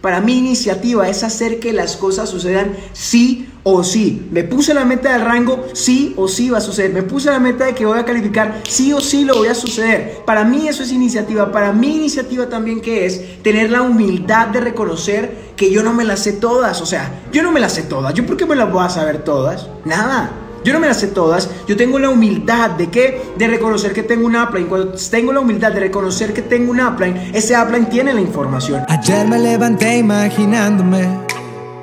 Para mí iniciativa es hacer que las cosas sucedan sí o sí. Me puse la meta del rango, sí o sí va a suceder. Me puse la meta de que voy a calificar, sí o sí lo voy a suceder. Para mí eso es iniciativa. Para mí iniciativa también que es tener la humildad de reconocer que yo no me las sé todas. O sea, yo no me las sé todas. ¿Yo por qué me las voy a saber todas? Nada. Yo no me las sé todas. Yo tengo la humildad de qué? De reconocer que tengo un upline. Cuando tengo la humildad de reconocer que tengo un upline, ese upline tiene la información. Ayer me levanté imaginándome,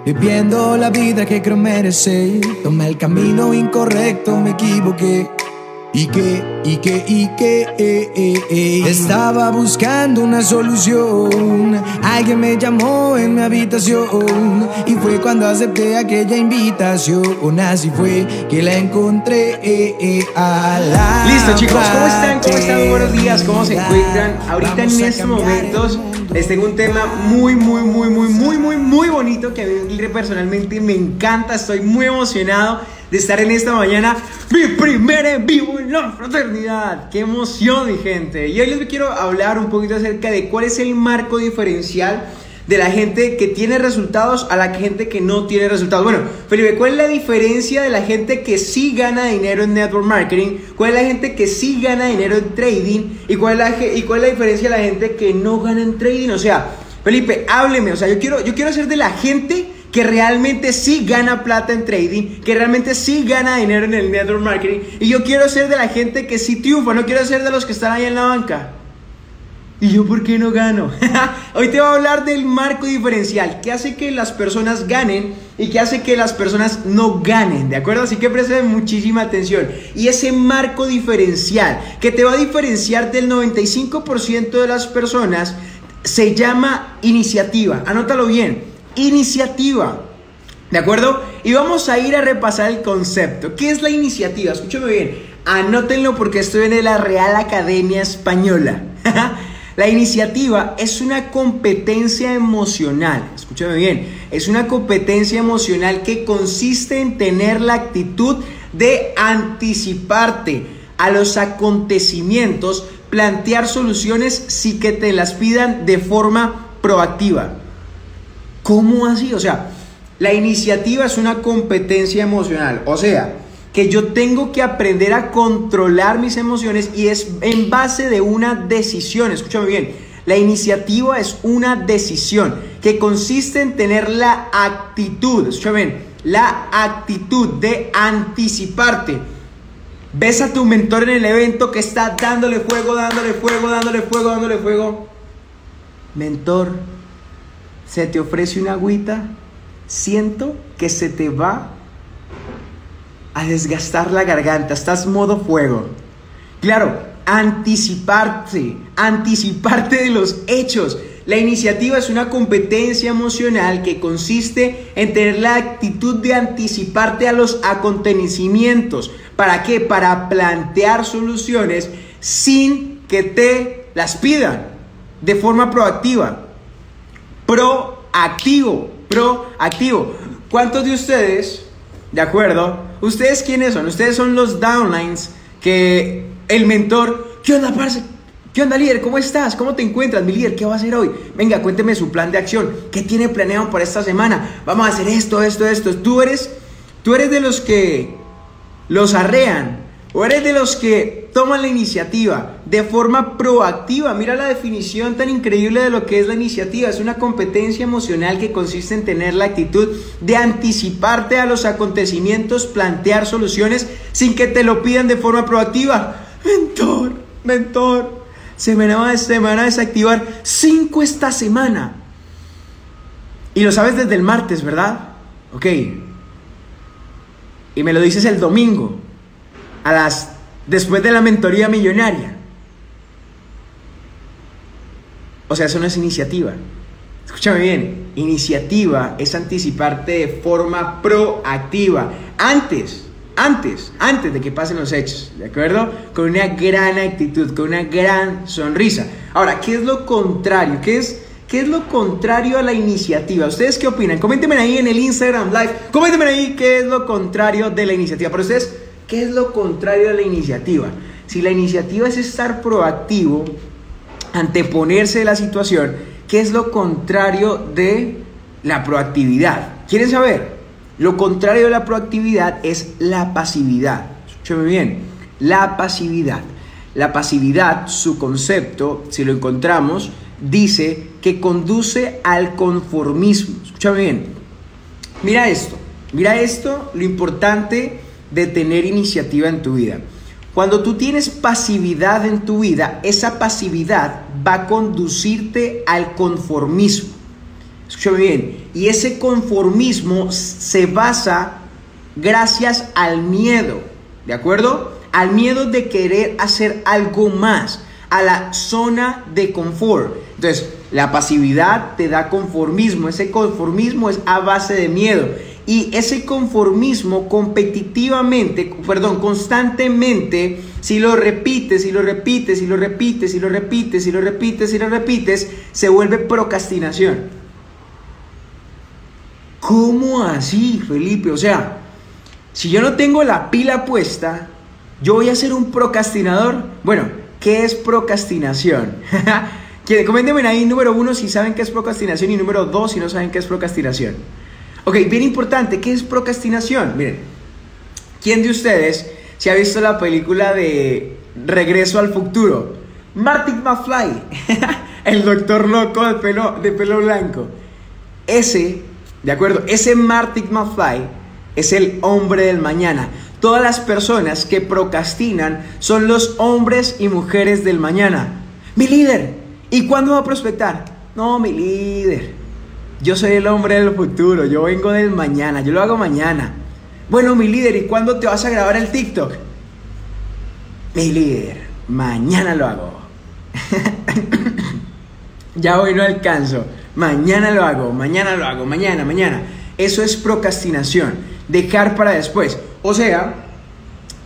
viviendo la vida que creo merecer. Tomé el camino incorrecto, me equivoqué. Y que, y que, y que, eh, eh, eh. Estaba buscando una solución. Alguien me llamó en mi habitación. Y fue cuando acepté aquella invitación. Así fue que la encontré a la Listo, chicos, ¿cómo están? ¿Cómo están? Buenos días, ¿cómo se encuentran? Ahorita en estos momentos les tengo un tema muy, muy, muy, muy, muy, muy, muy bonito que a mí personalmente me encanta. Estoy muy emocionado de estar en esta mañana, mi primer en vivo en la fraternidad. ¡Qué emoción, mi gente! Y hoy les quiero hablar un poquito acerca de cuál es el marco diferencial de la gente que tiene resultados a la gente que no tiene resultados. Bueno, Felipe, ¿cuál es la diferencia de la gente que sí gana dinero en network marketing? ¿Cuál es la gente que sí gana dinero en trading? ¿Y cuál es la, y cuál es la diferencia de la gente que no gana en trading? O sea, Felipe, hábleme. O sea, yo quiero, yo quiero ser de la gente que realmente sí gana plata en trading, que realmente sí gana dinero en el network marketing. Y yo quiero ser de la gente que sí triunfa, no quiero ser de los que están ahí en la banca. ¿Y yo por qué no gano? Hoy te voy a hablar del marco diferencial, que hace que las personas ganen y que hace que las personas no ganen, ¿de acuerdo? Así que presten muchísima atención. Y ese marco diferencial, que te va a diferenciar del 95% de las personas, se llama iniciativa. Anótalo bien iniciativa. ¿De acuerdo? Y vamos a ir a repasar el concepto. ¿Qué es la iniciativa? Escúchame bien. Anótenlo porque estoy en la Real Academia Española. la iniciativa es una competencia emocional. Escúchame bien. Es una competencia emocional que consiste en tener la actitud de anticiparte a los acontecimientos, plantear soluciones si que te las pidan de forma proactiva. ¿Cómo así? O sea, la iniciativa es una competencia emocional. O sea, que yo tengo que aprender a controlar mis emociones y es en base de una decisión. Escúchame bien. La iniciativa es una decisión que consiste en tener la actitud, escúchame bien, la actitud de anticiparte. Ves a tu mentor en el evento que está dándole fuego, dándole fuego, dándole fuego, dándole fuego. Mentor, se te ofrece una agüita, siento que se te va a desgastar la garganta, estás modo fuego. Claro, anticiparte, anticiparte de los hechos. La iniciativa es una competencia emocional que consiste en tener la actitud de anticiparte a los acontecimientos. ¿Para qué? Para plantear soluciones sin que te las pidan de forma proactiva proactivo, proactivo. ¿Cuántos de ustedes, de acuerdo? ¿Ustedes quiénes son? Ustedes son los downlines que el mentor, ¿qué onda, parce? ¿Qué onda, líder? ¿Cómo estás? ¿Cómo te encuentras, mi líder? ¿Qué va a hacer hoy? Venga, cuénteme su plan de acción. ¿Qué tiene planeado para esta semana? Vamos a hacer esto, esto, esto. Tú eres, tú eres de los que los arrean, ¿O eres de los que toman la iniciativa de forma proactiva? Mira la definición tan increíble de lo que es la iniciativa. Es una competencia emocional que consiste en tener la actitud de anticiparte a los acontecimientos, plantear soluciones sin que te lo pidan de forma proactiva. Mentor, mentor, se me van a desactivar 5 esta semana. Y lo sabes desde el martes, ¿verdad? Ok. Y me lo dices el domingo a las después de la mentoría millonaria. O sea, eso no es iniciativa. Escúchame bien, iniciativa es anticiparte de forma proactiva, antes, antes, antes de que pasen los hechos, ¿de acuerdo? Con una gran actitud, con una gran sonrisa. Ahora, ¿qué es lo contrario? ¿Qué es, qué es lo contrario a la iniciativa? ¿Ustedes qué opinan? Coméntenme ahí en el Instagram Live, coméntenme ahí qué es lo contrario de la iniciativa. Para ustedes, ¿Qué es lo contrario a la iniciativa? Si la iniciativa es estar proactivo, anteponerse de la situación, ¿qué es lo contrario de la proactividad? ¿Quieren saber? Lo contrario de la proactividad es la pasividad. Escúchame bien, la pasividad. La pasividad, su concepto, si lo encontramos, dice que conduce al conformismo. Escúchame bien. Mira esto, mira esto, lo importante de tener iniciativa en tu vida. Cuando tú tienes pasividad en tu vida, esa pasividad va a conducirte al conformismo. Escúchame bien. Y ese conformismo se basa gracias al miedo. ¿De acuerdo? Al miedo de querer hacer algo más. A la zona de confort. Entonces, la pasividad te da conformismo. Ese conformismo es a base de miedo. Y ese conformismo competitivamente, perdón, constantemente, si lo repites, si lo repites, si lo repites, si lo repites, si lo repites, si lo repites, se vuelve procrastinación. ¿Cómo así, Felipe? O sea, si yo no tengo la pila puesta, yo voy a ser un procrastinador. Bueno, ¿qué es procrastinación? Coméntenme ahí número uno si saben qué es procrastinación y número dos si no saben qué es procrastinación. Ok, bien importante, ¿qué es procrastinación? Miren, ¿quién de ustedes se ha visto la película de Regreso al Futuro? Martin McFly, el doctor loco de pelo, de pelo blanco. Ese ¿De acuerdo? Ese Martin McFly es el hombre del mañana. Todas las personas que procrastinan son los hombres y mujeres del mañana. Mi líder, ¿y cuándo va a prospectar? No, mi líder. Yo soy el hombre del futuro, yo vengo del mañana, yo lo hago mañana. Bueno, mi líder, ¿y cuándo te vas a grabar el TikTok? Mi líder, mañana lo hago. ya hoy no alcanzo. Mañana lo hago, mañana lo hago, mañana, mañana. Eso es procrastinación, dejar para después. O sea,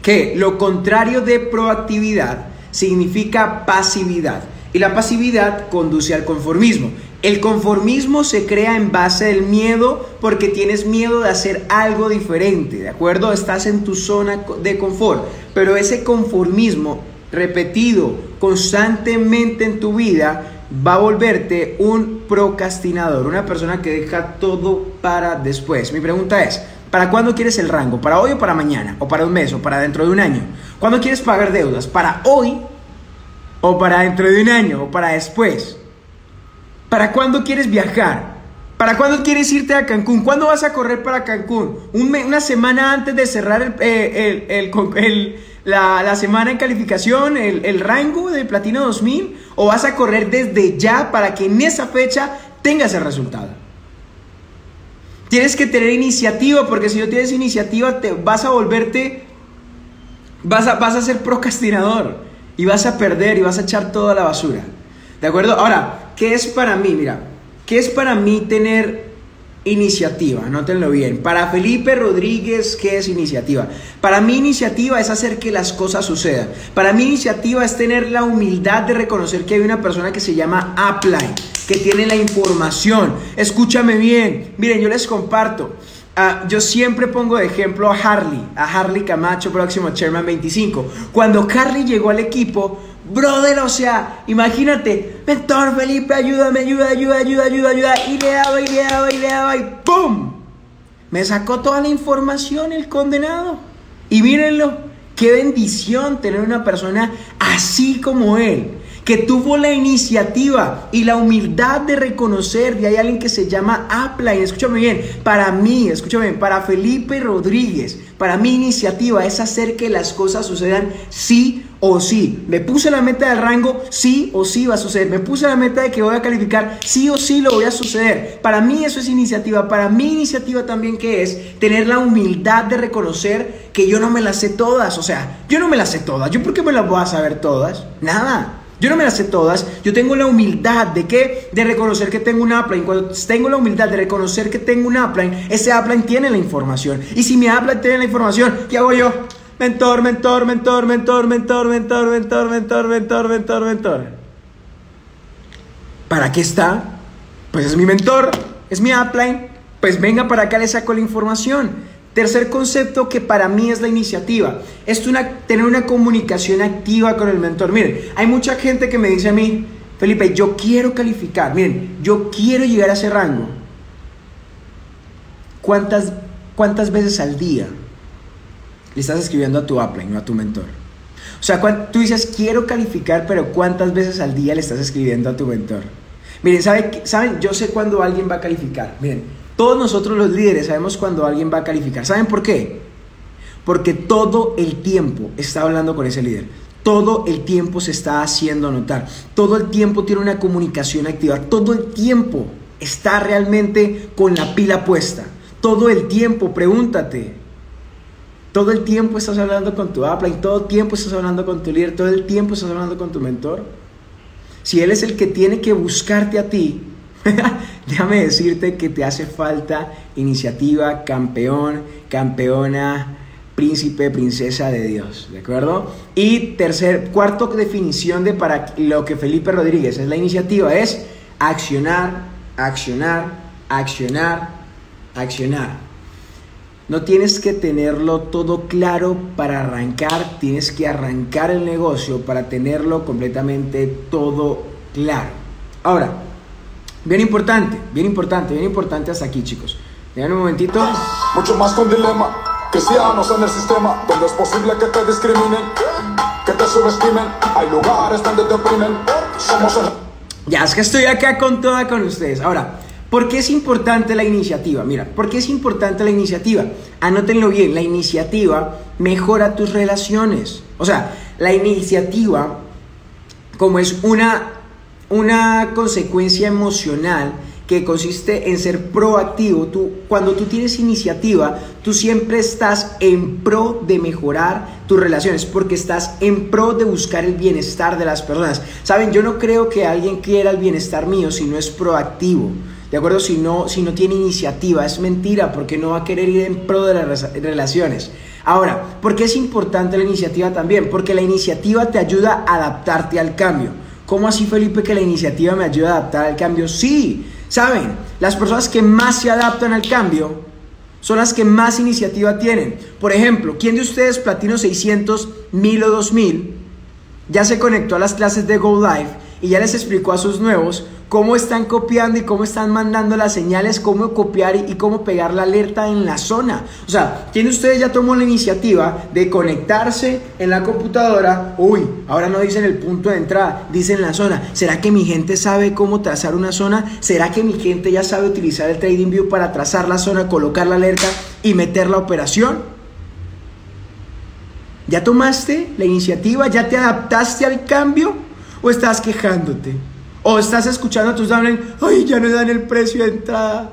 que lo contrario de proactividad significa pasividad. Y la pasividad conduce al conformismo. El conformismo se crea en base del miedo porque tienes miedo de hacer algo diferente, ¿de acuerdo? Estás en tu zona de confort, pero ese conformismo repetido constantemente en tu vida va a volverte un procrastinador, una persona que deja todo para después. Mi pregunta es, ¿para cuándo quieres el rango? ¿Para hoy o para mañana? ¿O para un mes o para dentro de un año? ¿Cuándo quieres pagar deudas? ¿Para hoy o para dentro de un año o para después? ¿Para cuándo quieres viajar? ¿Para cuándo quieres irte a Cancún? ¿Cuándo vas a correr para Cancún? una semana antes de cerrar eh, la, semana en calificación, el, rango de Platino 2000, o vas a correr desde ya para que en esa fecha tengas el resultado. Tienes que tener iniciativa, porque si no tienes iniciativa, te vas a volverte, vas a, vas a ser procrastinador y vas a perder y vas a echar toda la basura. ¿De acuerdo? Ahora, ¿qué es para mí? Mira, ¿qué es para mí tener Iniciativa, anótenlo bien. Para Felipe Rodríguez, ¿qué es iniciativa? Para mí iniciativa es hacer que las cosas sucedan. Para mí iniciativa es tener la humildad de reconocer que hay una persona que se llama Apply, que tiene la información. Escúchame bien. Miren, yo les comparto. Ah, yo siempre pongo de ejemplo a Harley, a Harley Camacho, próximo Chairman 25. Cuando Harley llegó al equipo, Brother, o sea, imagínate, mentor Felipe, ayúdame, ayuda, ayuda, ayuda, ayuda, ayuda. Y le daba, y le daba, y le daba, y ¡pum! Me sacó toda la información el condenado. Y mírenlo, qué bendición tener una persona así como él que tuvo la iniciativa y la humildad de reconocer, y hay alguien que se llama Appline, escúchame bien, para mí, escúchame bien, para Felipe Rodríguez, para mi iniciativa es hacer que las cosas sucedan sí o sí. Me puse la meta del rango, sí o sí va a suceder. Me puse la meta de que voy a calificar, sí o sí lo voy a suceder. Para mí eso es iniciativa. Para mi iniciativa también que es tener la humildad de reconocer que yo no me las sé todas. O sea, yo no me las sé todas. ¿Yo por qué me las voy a saber todas? Nada. Yo no me las sé todas, yo tengo la humildad de qué? De reconocer que tengo un upline. Cuando tengo la humildad de reconocer que tengo un upline, ese upline tiene la información. Y si mi upline tiene la información, ¿qué hago yo? Mentor, mentor, mentor, mentor, mentor, mentor, mentor, mentor, mentor, mentor, mentor. ¿Para qué está? Pues es mi mentor, es mi upline. Pues venga para acá, le saco la información. Tercer concepto que para mí es la iniciativa, es una, tener una comunicación activa con el mentor. Miren, hay mucha gente que me dice a mí, Felipe, yo quiero calificar. Miren, yo quiero llegar a ese rango. ¿Cuántas, cuántas veces al día estás escribiendo a tu upline, no a tu mentor? O sea, tú dices, quiero calificar, pero ¿cuántas veces al día le estás escribiendo a tu mentor? Miren, ¿saben? Yo sé cuándo alguien va a calificar. Miren, todos nosotros los líderes sabemos cuándo alguien va a calificar. ¿Saben por qué? Porque todo el tiempo está hablando con ese líder. Todo el tiempo se está haciendo notar. Todo el tiempo tiene una comunicación activa. Todo el tiempo está realmente con la pila puesta. Todo el tiempo, pregúntate. Todo el tiempo estás hablando con tu y todo el tiempo estás hablando con tu líder, todo el tiempo estás hablando con tu mentor. Si él es el que tiene que buscarte a ti, déjame decirte que te hace falta iniciativa, campeón, campeona, príncipe, princesa de Dios, ¿de acuerdo? Y tercer, cuarto definición de para lo que Felipe Rodríguez es la iniciativa, es accionar, accionar, accionar, accionar. No tienes que tenerlo todo claro para arrancar, tienes que arrancar el negocio para tenerlo completamente todo claro. Ahora, bien importante, bien importante, bien importante hasta aquí chicos. Vean un momentito. Mucho más con dilema Cristianos en el sistema donde es posible que te discriminen, que te subestimen. Hay lugares donde te oprimen. Somos el... Ya es que estoy acá con toda con ustedes. Ahora, ¿por qué es importante la iniciativa? Mira, ¿por qué es importante la iniciativa? Anótenlo bien, la iniciativa mejora tus relaciones. O sea, la iniciativa, como es una, una consecuencia emocional, que consiste en ser proactivo. Tú, cuando tú tienes iniciativa, tú siempre estás en pro de mejorar tus relaciones, porque estás en pro de buscar el bienestar de las personas. Saben, yo no creo que alguien quiera el bienestar mío si no es proactivo. ¿De acuerdo? Si no, si no tiene iniciativa, es mentira, porque no va a querer ir en pro de las relaciones. Ahora, ¿por qué es importante la iniciativa también? Porque la iniciativa te ayuda a adaptarte al cambio. ¿Cómo así, Felipe, que la iniciativa me ayuda a adaptar al cambio? Sí, Saben, las personas que más se adaptan al cambio son las que más iniciativa tienen. Por ejemplo, ¿quién de ustedes Platino 600, 1000 o 2000 ya se conectó a las clases de Go Live y ya les explicó a sus nuevos cómo están copiando y cómo están mandando las señales, cómo copiar y cómo pegar la alerta en la zona. O sea, ¿quién de ustedes ya tomó la iniciativa de conectarse en la computadora? Uy, ahora no dicen el punto de entrada, dicen la zona. ¿Será que mi gente sabe cómo trazar una zona? ¿Será que mi gente ya sabe utilizar el TradingView para trazar la zona, colocar la alerta y meter la operación? ¿Ya tomaste la iniciativa? ¿Ya te adaptaste al cambio? ¿O estás quejándote? O estás escuchando a tus downline, ay, ya no dan el precio de entrada.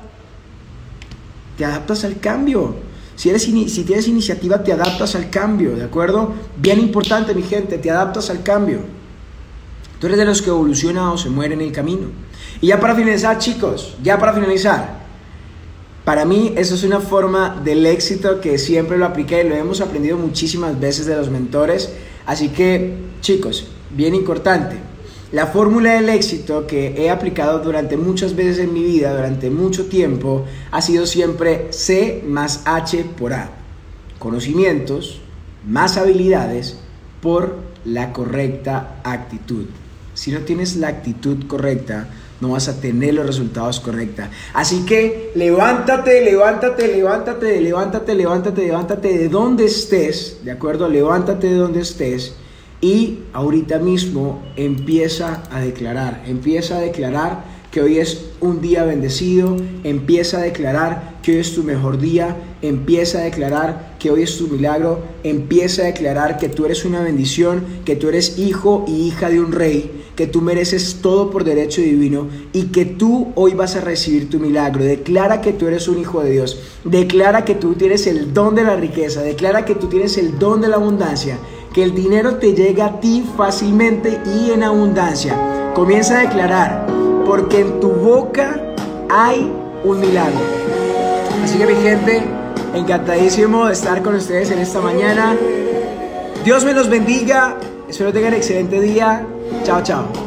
Te adaptas al cambio. Si, eres si tienes iniciativa, te adaptas al cambio, ¿de acuerdo? Bien importante, mi gente, te adaptas al cambio. Tú eres de los que evoluciona o se muere en el camino. Y ya para finalizar, chicos, ya para finalizar, para mí eso es una forma del éxito que siempre lo apliqué, lo hemos aprendido muchísimas veces de los mentores. Así que, chicos, bien importante, la fórmula del éxito que he aplicado durante muchas veces en mi vida, durante mucho tiempo, ha sido siempre C más H por A. Conocimientos más habilidades por la correcta actitud. Si no tienes la actitud correcta, no vas a tener los resultados correctos. Así que levántate, levántate, levántate, levántate, levántate, levántate de donde estés, ¿de acuerdo? Levántate de donde estés y ahorita mismo empieza a declarar, empieza a declarar que hoy es un día bendecido, empieza a declarar que hoy es tu mejor día, empieza a declarar que hoy es tu milagro, empieza a declarar que tú eres una bendición, que tú eres hijo y hija de un rey, que tú mereces todo por derecho divino y que tú hoy vas a recibir tu milagro. Declara que tú eres un hijo de Dios, declara que tú tienes el don de la riqueza, declara que tú tienes el don de la abundancia que el dinero te llega a ti fácilmente y en abundancia. Comienza a declarar, porque en tu boca hay un milagro. Así que mi gente, encantadísimo de estar con ustedes en esta mañana. Dios me los bendiga. Espero tengan excelente día. Chao, chao.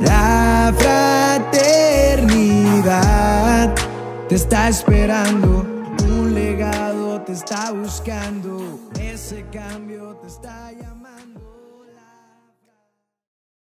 La fraternidad te está esperando. Un legado te está buscando. Ese cambio te está llamando.